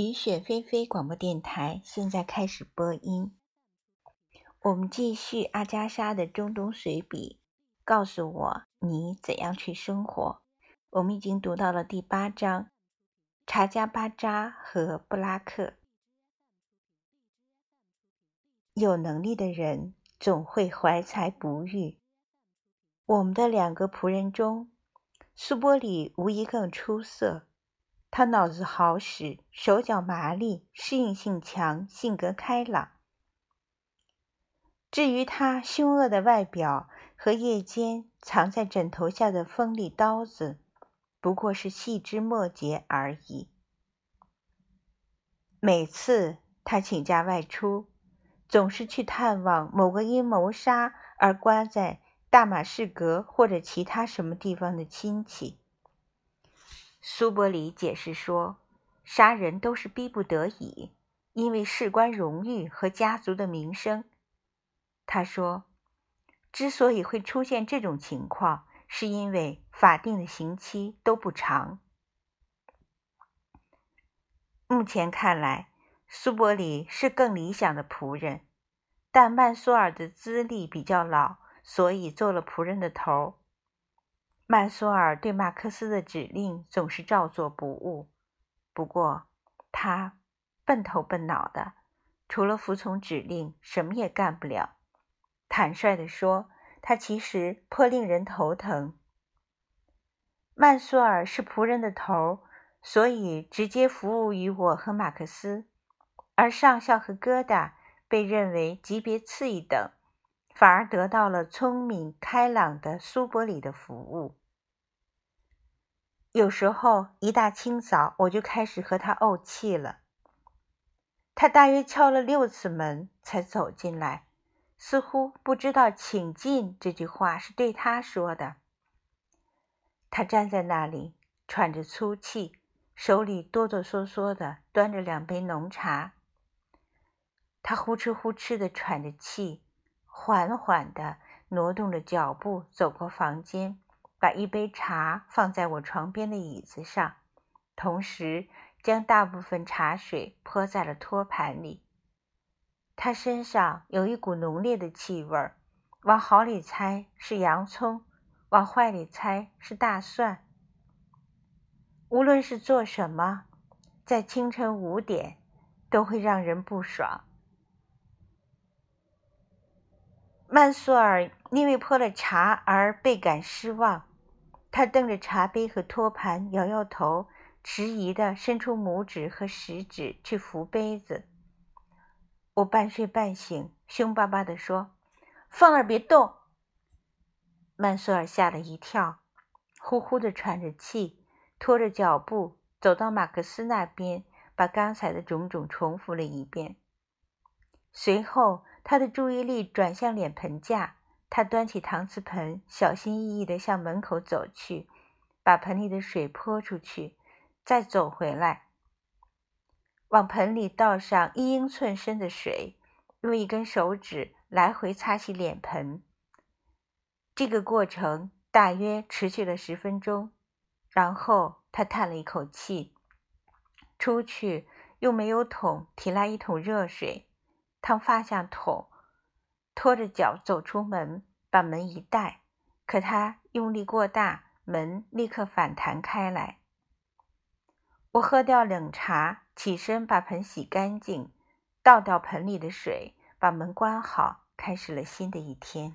雨雪霏霏广播电台现在开始播音。我们继续阿加莎的中东随笔。告诉我你怎样去生活。我们已经读到了第八章。查加巴扎和布拉克。有能力的人总会怀才不遇。我们的两个仆人中，苏波里无疑更出色。他脑子好使，手脚麻利，适应性强，性格开朗。至于他凶恶的外表和夜间藏在枕头下的锋利刀子，不过是细枝末节而已。每次他请假外出，总是去探望某个因谋杀而关在大马士革或者其他什么地方的亲戚。苏伯里解释说：“杀人都是逼不得已，因为事关荣誉和家族的名声。”他说：“之所以会出现这种情况，是因为法定的刑期都不长。目前看来，苏伯里是更理想的仆人，但曼苏尔的资历比较老，所以做了仆人的头。”曼苏尔对马克思的指令总是照做不误，不过他笨头笨脑的，除了服从指令，什么也干不了。坦率地说，他其实颇令人头疼。曼苏尔是仆人的头，所以直接服务于我和马克思，而上校和疙瘩被认为级别次一等。反而得到了聪明开朗的苏伯里的服务。有时候一大清早我就开始和他怄气了。他大约敲了六次门才走进来，似乎不知道“请进”这句话是对他说的。他站在那里喘着粗气，手里哆哆嗦嗦的端着两杯浓茶。他呼哧呼哧的喘着气。缓缓地挪动着脚步走过房间，把一杯茶放在我床边的椅子上，同时将大部分茶水泼在了托盘里。他身上有一股浓烈的气味，往好里猜是洋葱，往坏里猜是大蒜。无论是做什么，在清晨五点，都会让人不爽。曼苏尔因为泼了茶而倍感失望，他瞪着茶杯和托盘，摇摇头，迟疑地伸出拇指和食指去扶杯子。我半睡半醒，凶巴巴地说：“放那儿，别动。”曼苏尔吓了一跳，呼呼地喘着气，拖着脚步走到马克思那边，把刚才的种种重复了一遍。随后。他的注意力转向脸盆架，他端起搪瓷盆，小心翼翼地向门口走去，把盆里的水泼出去，再走回来，往盆里倒上一英寸深的水，用一根手指来回擦洗脸盆。这个过程大约持续了十分钟，然后他叹了一口气，出去用煤油桶提来一桶热水。烫发向桶，拖着脚走出门，把门一带。可他用力过大，门立刻反弹开来。我喝掉冷茶，起身把盆洗干净，倒掉盆里的水，把门关好，开始了新的一天。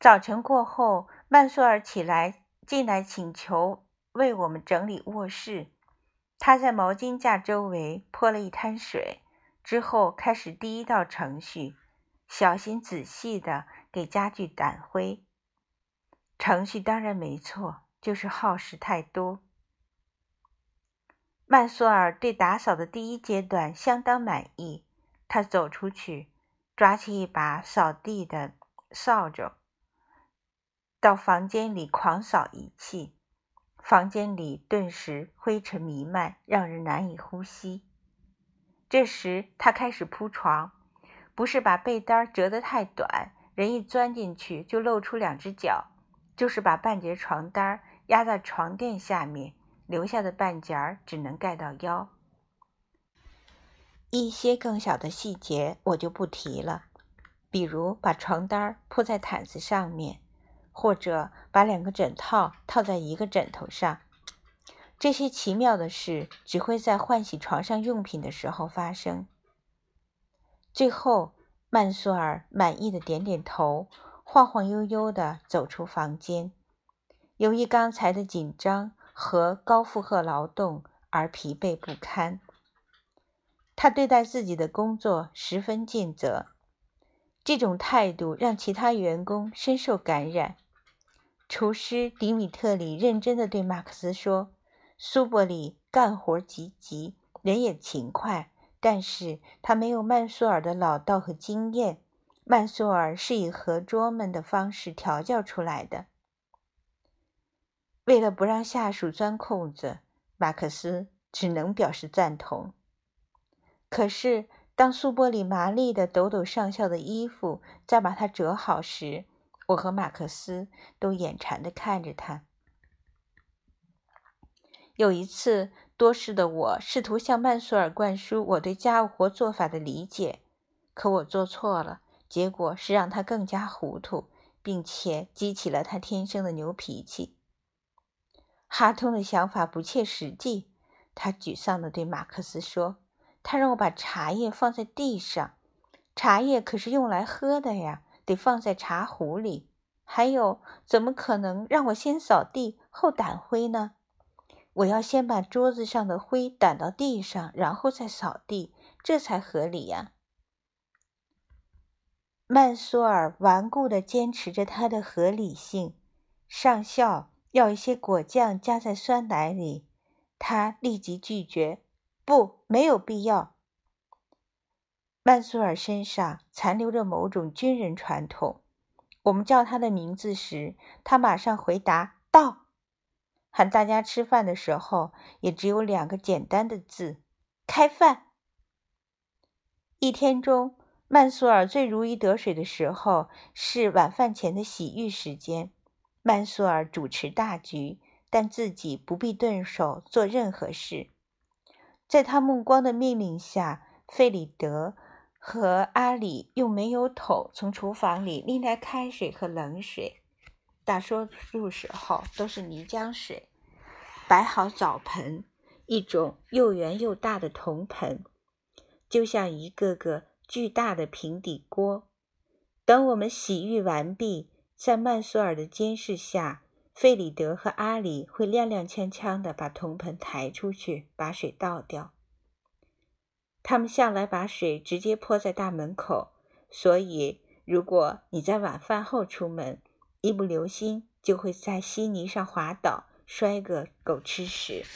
早晨过后，曼苏尔起来进来请求为我们整理卧室。他在毛巾架周围泼了一滩水。之后开始第一道程序，小心仔细的给家具掸灰。程序当然没错，就是耗时太多。曼索尔对打扫的第一阶段相当满意，他走出去，抓起一把扫地的扫帚，到房间里狂扫一气，房间里顿时灰尘弥漫，让人难以呼吸。这时，他开始铺床，不是把被单折得太短，人一钻进去就露出两只脚，就是把半截床单压在床垫下面，留下的半截只能盖到腰。一些更小的细节我就不提了，比如把床单铺在毯子上面，或者把两个枕套套在一个枕头上。这些奇妙的事只会在换洗床上用品的时候发生。最后，曼苏尔满意的点点头，晃晃悠悠的走出房间。由于刚才的紧张和高负荷劳动而疲惫不堪。他对待自己的工作十分尽责，这种态度让其他员工深受感染。厨师迪米特里认真的对马克思说：“苏伯里干活积极，人也勤快，但是他没有曼苏尔的老道和经验。曼苏尔是以合桌们的方式调教出来的。”为了不让下属钻空子，马克思只能表示赞同。可是，当苏波里麻利的抖抖上校的衣服，再把它折好时，我和马克思都眼馋地看着他。有一次，多事的我试图向曼苏尔灌输我对家务活做法的理解，可我做错了，结果是让他更加糊涂，并且激起了他天生的牛脾气。哈通的想法不切实际，他沮丧地对马克思说。他让我把茶叶放在地上，茶叶可是用来喝的呀，得放在茶壶里。还有，怎么可能让我先扫地后掸灰呢？我要先把桌子上的灰掸到地上，然后再扫地，这才合理呀。曼苏尔顽固地坚持着他的合理性。上校要一些果酱加在酸奶里，他立即拒绝。不，没有必要。曼苏尔身上残留着某种军人传统。我们叫他的名字时，他马上回答“到”。喊大家吃饭的时候，也只有两个简单的字：“开饭。”一天中，曼苏尔最如鱼得水的时候是晚饭前的洗浴时间。曼苏尔主持大局，但自己不必动手做任何事。在他目光的命令下，费里德和阿里用煤油桶从厨房里拎来开水和冷水，大多数时候都是泥浆水。摆好澡盆，一种又圆又大的铜盆，就像一个个巨大的平底锅。等我们洗浴完毕，在曼苏尔的监视下。费里德和阿里会踉踉跄跄地把铜盆抬出去，把水倒掉。他们向来把水直接泼在大门口，所以如果你在晚饭后出门，一不留心就会在稀泥上滑倒，摔个狗吃屎。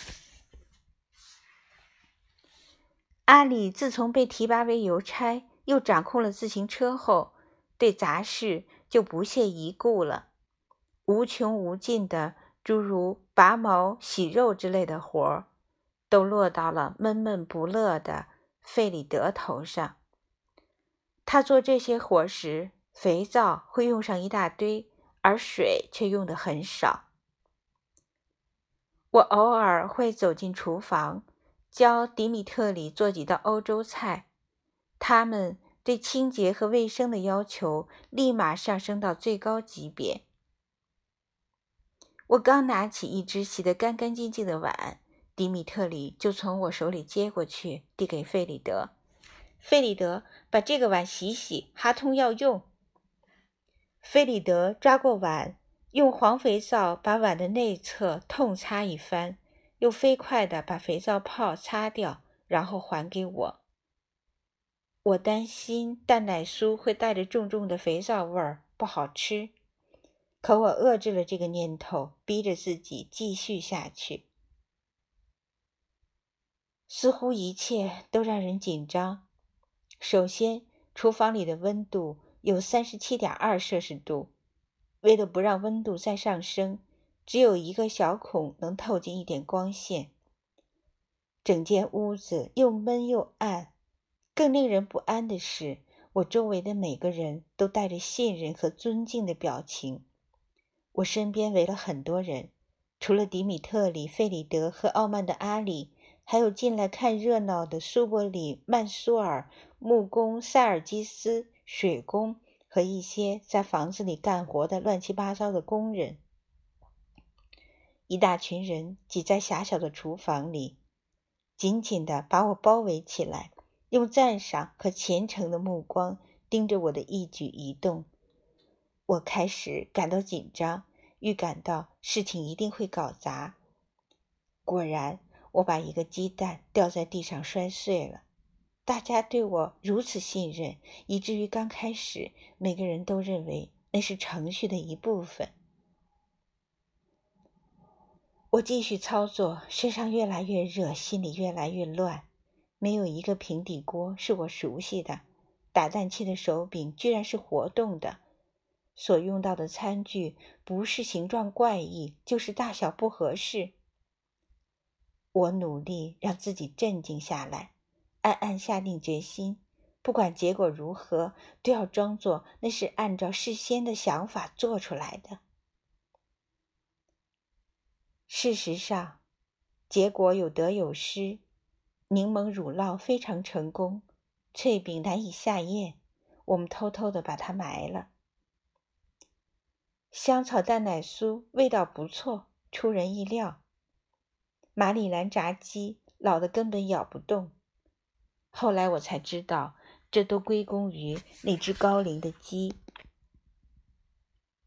阿里自从被提拔为邮差，又掌控了自行车后，对杂事就不屑一顾了。无穷无尽的诸如拔毛、洗肉之类的活儿，都落到了闷闷不乐的费里德头上。他做这些活时，肥皂会用上一大堆，而水却用的很少。我偶尔会走进厨房，教迪米特里做几道欧洲菜，他们对清洁和卫生的要求立马上升到最高级别。我刚拿起一只洗得干干净净的碗，迪米特里就从我手里接过去，递给费里德。费里德，把这个碗洗洗，哈通要用。菲里德抓过碗，用黄肥皂把碗的内侧痛擦一番，又飞快地把肥皂泡擦掉，然后还给我。我担心蛋奶酥会带着重重的肥皂味儿，不好吃。可我遏制了这个念头，逼着自己继续下去。似乎一切都让人紧张。首先，厨房里的温度有三十七点二摄氏度。为了不让温度再上升，只有一个小孔能透进一点光线。整间屋子又闷又暗。更令人不安的是，我周围的每个人都带着信任和尊敬的表情。我身边围了很多人，除了迪米特里、费里德和傲慢的阿里，还有进来看热闹的苏伯里、曼苏尔、木工塞尔基斯、水工和一些在房子里干活的乱七八糟的工人。一大群人挤在狭小的厨房里，紧紧地把我包围起来，用赞赏和虔诚的目光盯着我的一举一动。我开始感到紧张，预感到事情一定会搞砸。果然，我把一个鸡蛋掉在地上摔碎了。大家对我如此信任，以至于刚开始每个人都认为那是程序的一部分。我继续操作，身上越来越热，心里越来越乱。没有一个平底锅是我熟悉的，打蛋器的手柄居然是活动的，所用到的餐具不是形状怪异，就是大小不合适。我努力让自己镇静下来，暗暗下定决心，不管结果如何，都要装作那是按照事先的想法做出来的。事实上，结果有得有失。柠檬乳酪非常成功，脆饼难以下咽，我们偷偷的把它埋了。香草蛋奶酥味道不错，出人意料。马里兰炸鸡老的根本咬不动。后来我才知道，这都归功于那只高龄的鸡。